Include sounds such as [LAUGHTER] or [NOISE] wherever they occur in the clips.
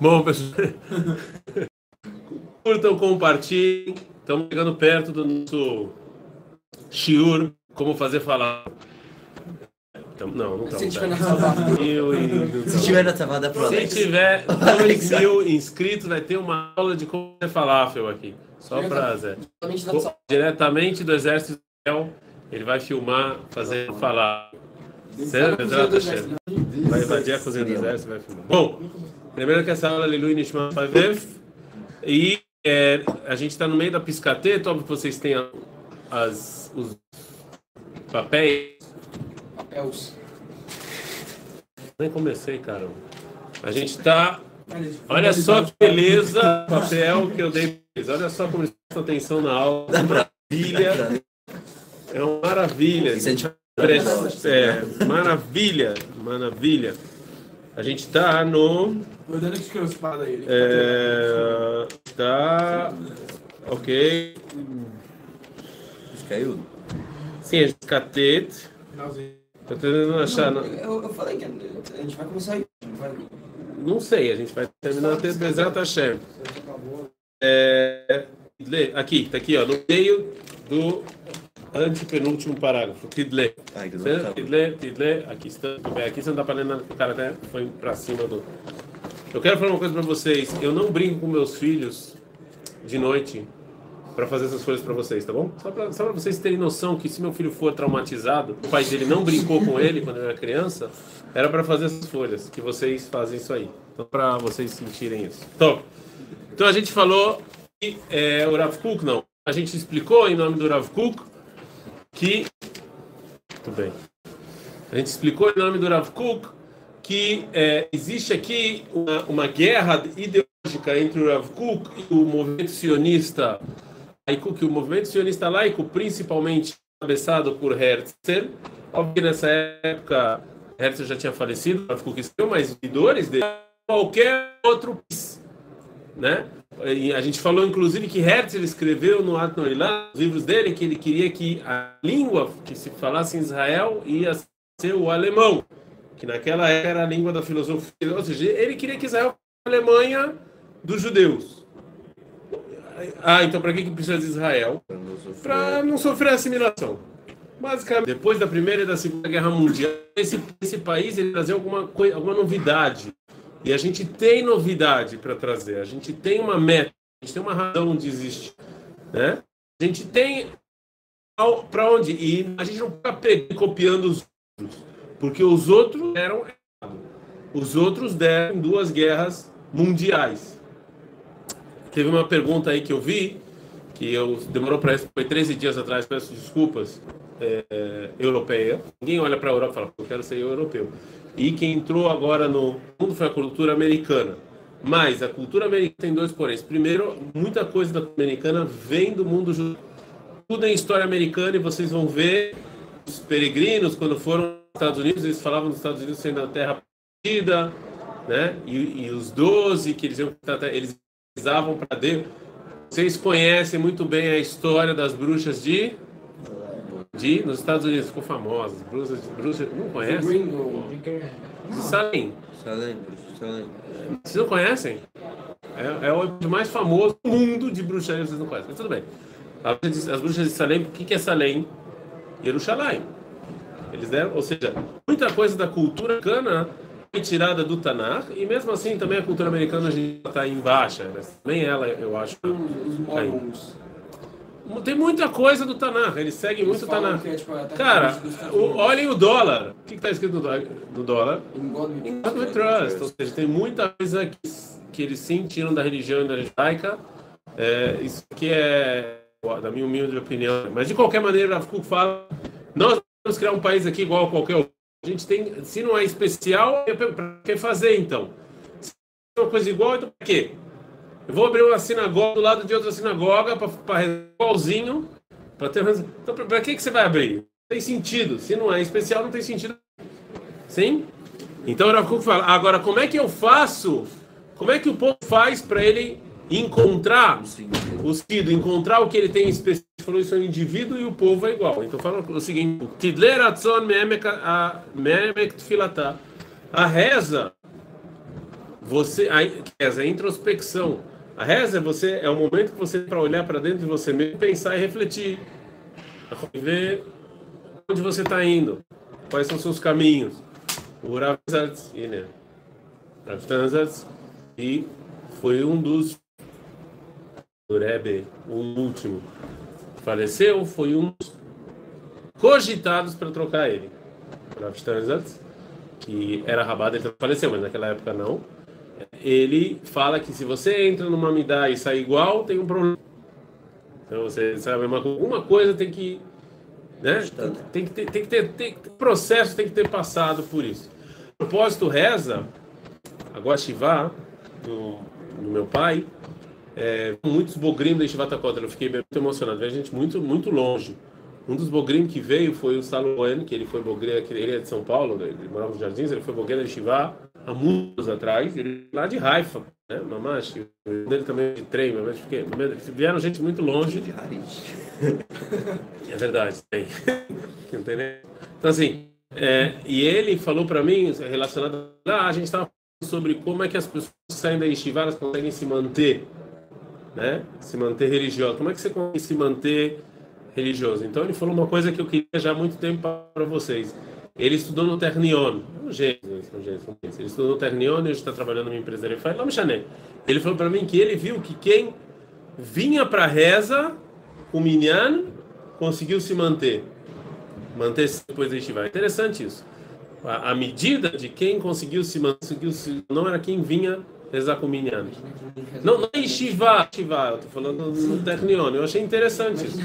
Bom, pessoal. Curtam, compartilhem. Estamos chegando perto do nosso shiur, como fazer falar. Não, não Se estamos. tiver na e- Se tiver na Se tiver [LAUGHS] 2 mil inscritos, vai ter uma aula de como fazer falafel aqui. Só para Zé. Salvada. Diretamente do Exército Israel, ele vai filmar fazendo falafel. Certo? Vai invadir a cozinha do Exército e vai filmar. Bom, lembrando que essa aula é Lilu Nishma Pavev. E é, a gente está no meio da piscateta, óbvio que vocês têm as, os papéis. Papéis. Nem comecei, cara. A gente está Olha só que beleza o papel que eu dei. Olha só como eles prestam atenção na aula. Maravilha. É uma maravilha. Vai- É, maravilha. Maravilha. A gente está no. O Dani que escreveu essa parada aí. É, tá. Ok. Isso caiu? Sim, a gente catete. Tô tentando achar. Não, Não, eu, eu falei que a gente vai começar aí. não vai- não sei, a gente vai terminar até Bezerra Hashem. É, lê, aqui, tá aqui, ó, no meio do antepenúltimo parágrafo. Dor. Tidlê, tidlê, aqui está. Aqui você não dá pra ler nada, o cara até foi pra cima do. Eu quero falar uma coisa pra vocês. Eu não brinco com meus filhos de noite pra fazer essas folhas pra vocês, tá bom? Só pra vocês terem noção que se meu filho for traumatizado, o pai dele não brincou com ele quando era criança, era pra fazer essas folhas, que vocês fazem isso aí. Então, pra vocês sentirem isso. Então, então a gente falou que é, o Rav Kuk, não. A gente explicou em nome do Rav Kuk que. Muito bem. A gente explicou em nome do Rav Kuk que é, existe aqui uma, uma guerra ideológica entre o Rav Kuk e o movimento sionista laico, que o movimento sionista laico, principalmente cabeçado por Herzl, óbvio que nessa época Herzl já tinha falecido, Rav Kuk escreveu, mas os seguidores dele, qualquer outro país, né? E a gente falou, inclusive, que Herzl escreveu no Atnoilá, nos livros dele, que ele queria que a língua que se falasse em Israel ia ser o alemão, que naquela era a língua da filosofia. Ou seja, ele queria que Israel fosse a Alemanha dos judeus. Ah, então para que, que precisa de Israel? Para não sofrer assimilação. Basicamente, depois da Primeira e da Segunda Guerra Mundial, esse, esse país ele trazia alguma, alguma novidade. E a gente tem novidade para trazer. A gente tem uma meta, a gente tem uma razão de existir. Né? A gente tem para onde ir. A gente não fica copiando os outros. Porque os outros deram. Os outros deram duas guerras mundiais. Teve uma pergunta aí que eu vi, que eu demorou para foi 13 dias atrás, peço desculpas, é, europeia. Ninguém olha para a Europa e fala, eu quero ser europeu. E quem entrou agora no mundo foi a cultura americana. Mas a cultura americana tem dois poréns. Primeiro, muita coisa da americana vem do mundo judeu. Tudo é história americana e vocês vão ver os peregrinos, quando foram Estados Unidos, eles falavam dos Estados Unidos sendo a terra perdida, né? E, e os 12 que eles iam eles precisavam para Deus. Vocês conhecem muito bem a história das bruxas de de nos Estados Unidos ficou famosa, bruxas, bruxas, não conhecem? Gringo. De Salem. Salem, Salem. Vocês não conhecem? É, é o mais famoso do mundo de bruxaria, vocês não conhecem, mas tudo bem. As bruxas de Salem, o que que é Salem? Jerusalém. Eles deram, ou seja, muita coisa da cultura americana foi tirada do Tanakh, e mesmo assim também a cultura americana está em baixa, né? nem ela, eu acho. Os. Tem muita coisa do Tanakh, eles seguem muito o Tanakh. que é, tipo, até Cara, dos Estados o- olhem o dólar. O que está escrito no dólar? In God we In God we trust. Ou seja, tem muita coisa que, que eles sim tiram da religião e da judaica. É, isso aqui é da minha humilde opinião. Mas de qualquer maneira, a Foucault fala: nós vamos criar um país aqui igual a qualquer outro. A gente tem, se não é especial, para que fazer então? Se é uma coisa igual, então para quê? Eu vou abrir uma sinagoga do lado de outra sinagoga para igualzinho. Para ter Então, para que, que você vai abrir? Tem sentido. Se não é especial, não tem sentido. Sim? Então, o Kuk fala, agora, como é que eu faço? Como é que o povo faz para ele encontrar o sentido, encontrar o que ele tem? Ele falou isso é o indivíduo e o povo é igual. Então, fala o seguinte, a-. A reza você a reza é introspecção. A reza é você é o momento que você para olhar para dentro de você mesmo, pensar e refletir, ver onde você está indo, quais são seus caminhos. O né? E foi um dos do Rebbe, o último faleceu, foi um dos cogitados para trocar ele. Que era rabado, ele faleceu, mas naquela época não ele fala que se você entra numa midá e sai igual, tem um problema. Então você sabe, uma, alguma coisa tem que. Né? Tem, que ter, tem que ter, tem, processo tem que ter passado por isso. Propósito reza, agora Shivá, do meu pai, é, muitos bogrim da Shivata Kotel, eu fiquei muito emocionado, veio gente muito, muito longe. Um dos bogrim que veio foi o Saloen, que ele foi bogrim, ele é de São Paulo, ele morava nos Jardins, ele foi bogrim da Shivá há muitos atrás, ele lá de Haifa, né? Mamash, dele também de trem, mas porque vieram gente muito longe. De [LAUGHS] É verdade, tem. [LAUGHS] Não tem nem... Então assim, é, e ele falou para mim relacionado, ah, a gente estava sobre como é que as pessoas que saem da yeshiva elas conseguem se manter, né? Se manter religioso. Como é que você consegue se manter religioso? Então ele falou uma coisa que eu queria já há muito tempo para vocês ele estudou no Ternion. Um gênio, um gênio, Ele estudou no Ternion, ele está trabalhando numa empresa me chamei. Ele falou para mim que ele viu que quem vinha para reza, o Minyan, conseguiu se manter. Manter-se depois da Yeshiva. Interessante isso. A, a, medida de quem conseguiu se manter, não era quem vinha rezar com o Minyan. Não, não é Yeshiva, eu estou falando no Ternion. Eu achei interessante isso.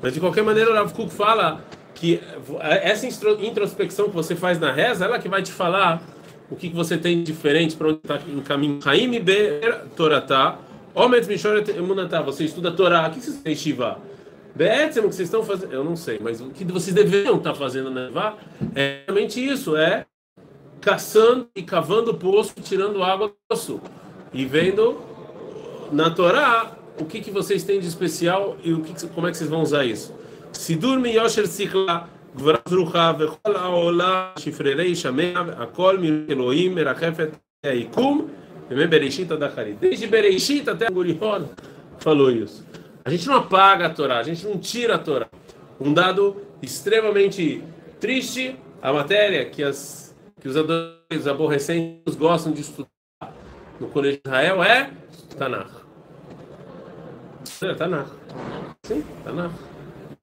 Mas de qualquer maneira, o Rav Kuk fala que essa introspecção que você faz na reza, ela que vai te falar o que, você tem de diferente para onde está em caminho. Haim Ber Toratá, Omet Mishoret Emunatá, você estuda Torá, o que vocês têm Shiva? Be'etzem, o que vocês estão fazendo, eu não sei, mas o que vocês deveriam estar tá fazendo na Nevá é realmente isso, é caçando e cavando poço, tirando água do poço e vendo na Torá o que, que vocês têm de especial e o que, como é que vocês vão usar isso. Se dorme Yosher Sikla, Gvrazruha, Vechol Aola, Chifrerei, Shamea, Akol, Elohim, Merachefet, Eikum, Bereshit, Adachari. Desde Bereshit até Gurion falou isso. A gente não apaga a Torá, a gente não tira a Torá. Um dado extremamente triste, a matéria que as que os adoradores aborrecentes gostam de estudar no Colégio de Israel é Tanakh. É Tanakh. Sim, Tanakh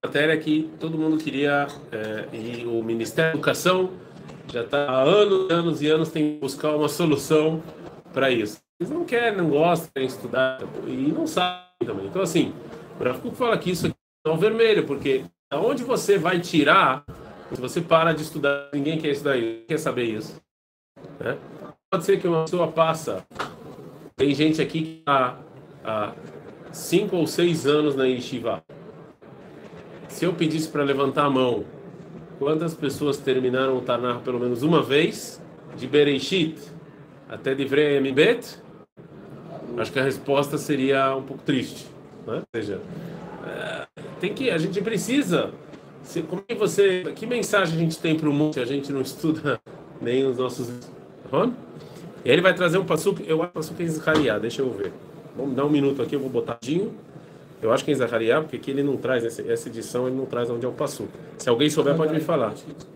matéria que todo mundo queria, é, e o Ministério da Educação já está há anos, anos e anos tem que buscar uma solução para isso. Eles não querem, não gostam de estudar e não sabem também. Então, assim, o Rafa fala que isso aqui é o vermelho, porque aonde você vai tirar, se você para de estudar, ninguém quer estudar isso, quer saber isso. Né? Pode ser que uma pessoa passa, tem gente aqui que está há cinco ou seis anos na Yeshiva, se eu pedisse para levantar a mão, quantas pessoas terminaram o Tanar pelo menos uma vez, de Bereishit até de Vrei Acho que a resposta seria um pouco triste. Né? Ou seja, é, tem que, a gente precisa. Se, como é que você. Que mensagem a gente tem para o mundo se a gente não estuda nem os nossos. Hã? E aí ele vai trazer um passuco. Eu acho que o passuco é Zacariá, deixa eu ver. Vamos dar um minuto aqui, eu vou botar Eu acho que é Zacariá, porque aqui ele não traz, essa edição ele não traz onde é o passuco. Se alguém souber, Hagai. pode me falar.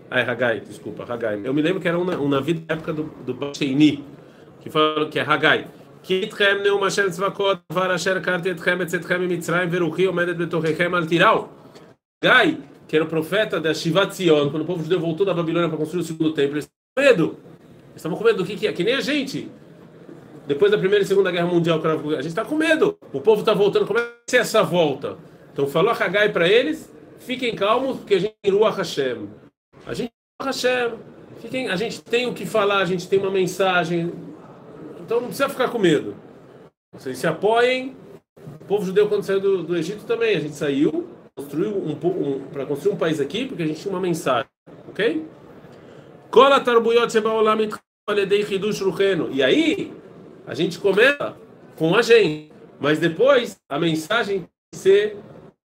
Ah, é Hagai, desculpa, Hagai. Eu me lembro que era um, um navio da época do, do Bacheini, que falaram que é Hagai. Kitchem mitzrayim omedet. Hagai que era o profeta da Shivat Zion, quando o povo judeu voltou da Babilônia para construir o segundo templo, eles estavam com medo. Eles estavam com medo do que, que é, que nem a gente depois da Primeira e Segunda Guerra Mundial, a gente está com medo. O povo está voltando. Como é que vai ser essa volta? Então falou a Hagai para eles: fiquem calmos, porque a gente tem Ruach Hashem. A gente tem Hashem. Fiquem, a gente tem o que falar, a gente tem uma mensagem. Então não precisa ficar com medo. Vocês se apoiem. O povo judeu, quando saiu do, do Egito, também. A gente saiu construiu um, um, para construir um país aqui, porque a gente tinha uma mensagem. Ok? E aí, a gente começa com a gente, mas depois a mensagem tem que ser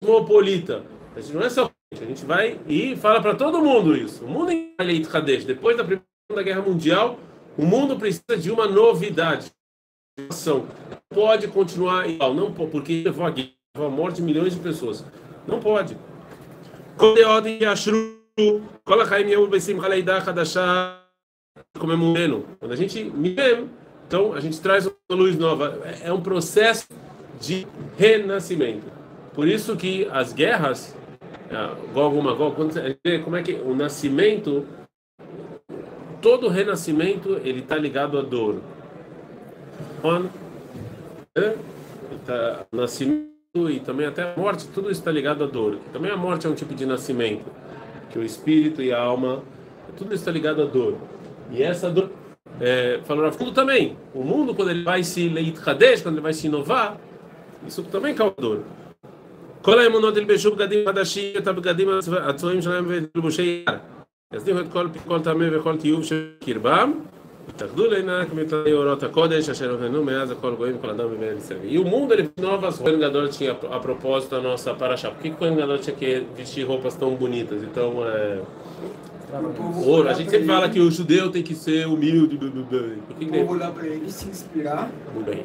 cosmopolita. A gente não é só a gente vai e fala para todo mundo isso. O mundo em Kadesh, depois da Primeira Guerra Mundial, O mundo precisa de uma novidade. Ação. Pode continuar igual, não porque levou a guerra, levou a morte de milhões de pessoas. Não pode. Quando é ordem Yashru, coloca aí minha ubesim haleidá hadashá, comemorando. Quando a gente então a gente traz uma luz nova. É um processo de renascimento. Por isso que as guerras, Gog Magog, quando você vê como é que o nascimento, todo renascimento, ele está ligado à dor. Quando, né? tá, nascimento e também até a morte, tudo isso está ligado à dor. Também a morte é um tipo de nascimento, que o espírito e a alma, tudo isso está ligado à dor. E essa dor, é, falou fundo também, o mundo quando ele vai se leitkadesh, quando ele vai se inovar, isso também causa dor. כל האמונות ילבשו בגדים חדשים, את הבגדים הצבועים שלהם ולבושי יער. יסדירו את כל כל טמא וכל תיוב שבקרבם, E o mundo ele novas roupas. O Gadol tinha a propósito da nossa paraxá. Por que, o Gadol tinha que vestir roupas tão bonitas? Então, é... Ouro. A gente sempre fala que o judeu tem que ser humilde. Por que que olhar para ele, se inspirar.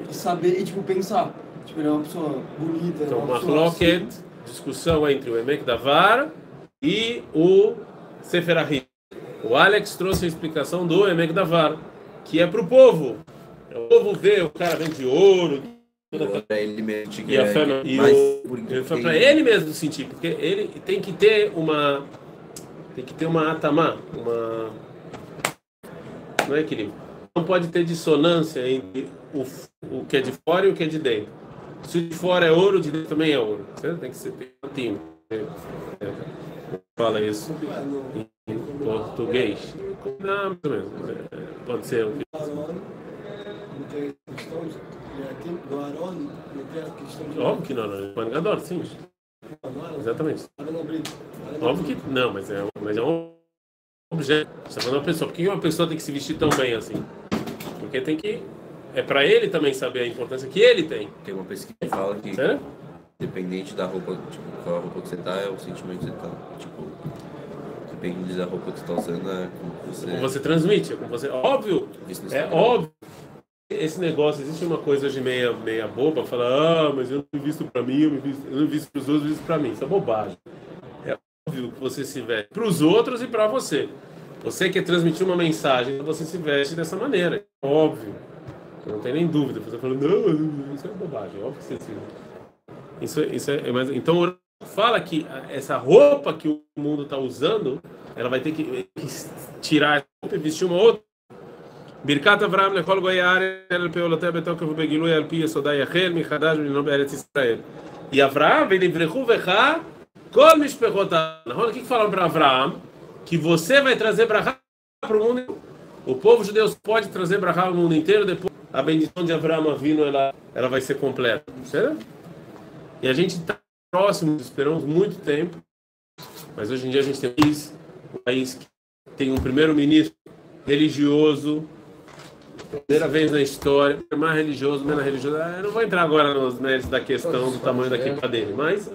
E saber, e tipo, pensar. Tipo, ele é uma pessoa bonita. Então, é uma, uma assim. discussão entre o Emek Davar e o Seferahim. O Alex trouxe a explicação do Emek Davar que é para o povo. O povo vê, o cara vem de ouro, Pra ele mesmo e a é fé e o, foi para ele mesmo sentir, porque ele tem que ter uma tem que ter uma atamá, uma não é equilíbrio. Não pode ter dissonância entre o, o que é de fora e o que é de dentro. Se o de fora é ouro, o de dentro também é ouro. Certo? Tem que ser tem um time. É, é, fala isso em português. Não. É, pode ser um Óbvio que não, não. Panegador, sim. Exatamente. Óbvio que não, mas é, mas é um objeto. Você está falando uma pessoa. Por que uma pessoa tem que se vestir tão bem assim? Porque tem que. É para ele também saber a importância que ele tem. Tem uma pesquisa que fala que Certo? Dependente da roupa, tipo, qual a roupa que você tá, é o sentimento que você tá. Tipo, depende da roupa que você tá usando, é como você. Como você transmite, é como você. Óbvio, é óbvio. Esse negócio, existe uma coisa hoje meia, meia boba, fala, ah, mas eu não me visto para mim, eu, me visto, eu não visto para os outros, eu visto para mim. Isso é bobagem. É óbvio que você se veste para os outros e para você. Você quer transmitir uma mensagem, você se veste dessa maneira. É óbvio. Não tem nem dúvida. Você fala, não, isso é bobagem. É óbvio que você se. Isso, é- isso é, mas, então, o fala que essa roupa que o mundo está usando, ela vai ter que, que tirar essa roupa e vestir uma outra. ברכת אברהם לכל גויי הארץ אל פעולותיה בתוקף ובגילוי על פי יסודה יחל מחדש ולנהוג בארץ ישראל. E Abraão, ונברכו בך כל משפחות הארץ. נכון? O que que falaram para Abraão? Que você vai trazer brachá para o mundo inteiro. O povo judeu pode trazer brachá para o mundo inteiro, depois a bendição de Abraão vindo, ela, ela vai ser completa. Certo? E a gente está próximo, esperamos muito tempo, mas hoje em dia a gente tem um país, um país que tem um primeiro-ministro religioso, primeira vez na história, mais religioso, menos religioso. Ah, Eu não vou entrar agora nos méritos da questão do tamanho da equipa dele, mas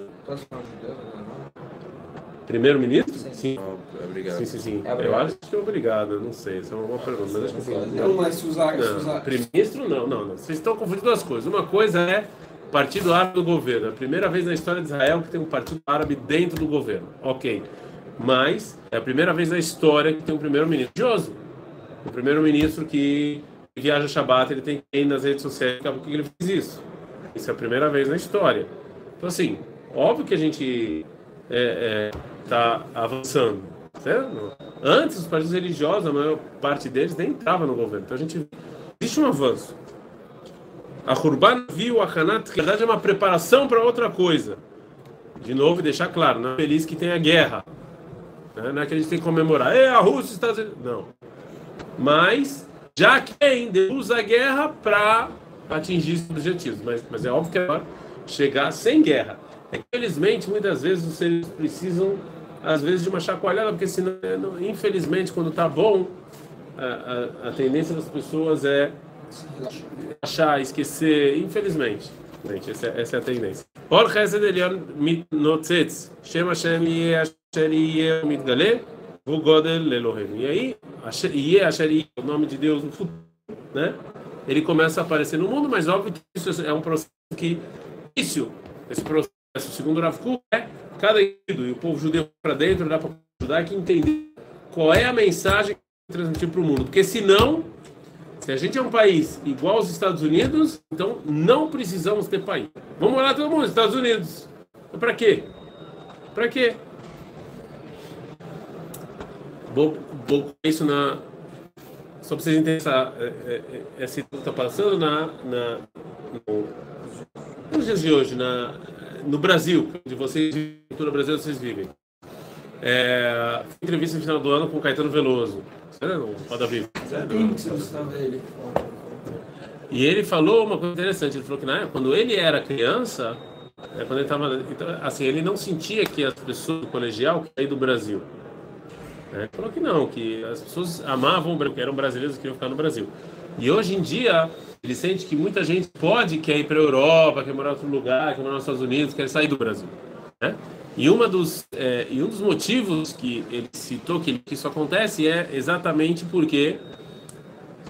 primeiro-ministro? Sim. Ah, Obrigado. Sim, sim, sim. É Eu acho que é obrigado, não sei, essa é uma boa pergunta, mas acho que sim. Não, mas se usar. primeiro-ministro não, não, não. Vocês estão confundindo duas coisas. Uma coisa é Partido Árabe do governo. É a primeira vez na história de Israel que tem um partido árabe dentro do governo. Ok. Mas é a primeira vez na história que tem um primeiro-ministro religioso. Um primeiro-ministro que viaja Shabbat, ele tem que ir nas redes sociais, por que ele fez isso? Isso é a primeira vez na história. Então, assim, óbvio que a gente está avançando. Certo? Antes, os partidos religiosos, a maior parte deles nem entrava no governo. Então, a gente existe um avanço. A Hurban viu a Hanat, que na verdade é uma preparação para outra coisa. De novo, deixar claro, não é feliz que tenha guerra. Né? Não é que a gente tem que comemorar, é a Rússia está Não. Mas já quem usa a guerra para atingir esses objetivos. Mas, mas é óbvio que é chegar sem guerra. É que, infelizmente, muitas vezes os seres precisam, às vezes, de uma chacoalhada, porque senão, não- infelizmente, quando está bom, a, a, a tendência das pessoas é achar, esquecer, infelizmente. Gente, essa, é- essa é a tendência. All chesed elyon mitnotzetz, Shem Hashem yeh asher yeh mitgale, O Godel Elohim. E aí, Ie Asheri, o nome de Deus no futuro, né? Ele começa a aparecer no mundo, mas óbvio que isso é um processo que início esse processo, segundo Rav Kuk, é cada indivíduo e o povo judeu para dentro da população judaica entender qual é a mensagem que transmitir para o mundo, porque senão se a gente é um país igual aos Estados Unidos, então não precisamos ter país. Vamos morar todo mundo, Estados Unidos. Para quê? Para quê? Vou, vou isso na. Só para vocês entenderem essa, é, é, é, essa está passando na, na no, nos dias de hoje, na, no Brasil, onde vocês cultura brasileira vocês vivem. É, entrevista no final do ano com Caetano Veloso. Sério, Roda Viva. ele. E ele falou uma coisa interessante. Ele falou que na, quando ele era criança, é, quando ele estava, então, assim, ele não sentia que as pessoas do colegial queriam do Brasil. É, ele falou que não, que as pessoas amavam, que eram brasileiros e queriam ficar no Brasil. E hoje em dia ele sente que muita gente pode quer ir para a Europa, quer morar em outro lugar, quer morar nos Estados Unidos, quer sair do Brasil. Né? E, uma dos, é, e um dos motivos que ele citou que, isso acontece é exatamente porque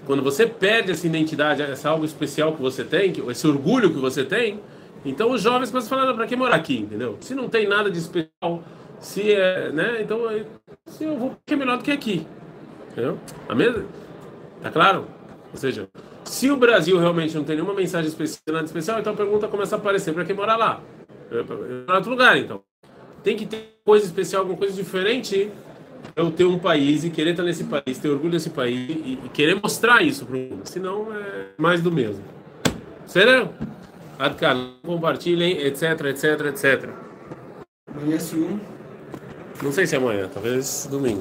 quando você perde essa identidade, essa algo especial que você tem, esse orgulho que você tem, então os jovens começam a falar, para que morar aqui, entendeu? Se não tem nada de especial, se é, né? Então, se eu vou, que é melhor do que aqui, entendeu? A mesma, tá claro? Ou seja, se o Brasil realmente não tem nenhuma mensagem especial, nada especial, então a pergunta começa a aparecer: para que morar lá? Para outro lugar, então. Tem que ter coisa especial, alguma coisa diferente eu ter um país e querer estar nesse país, ter orgulho desse país e, e querer mostrar isso para o mundo. Senão é mais do mesmo. Sério? Adkan, compartilhem, etc, etc, etc. Amanhã, sim. Não sei se é amanhã, talvez domingo.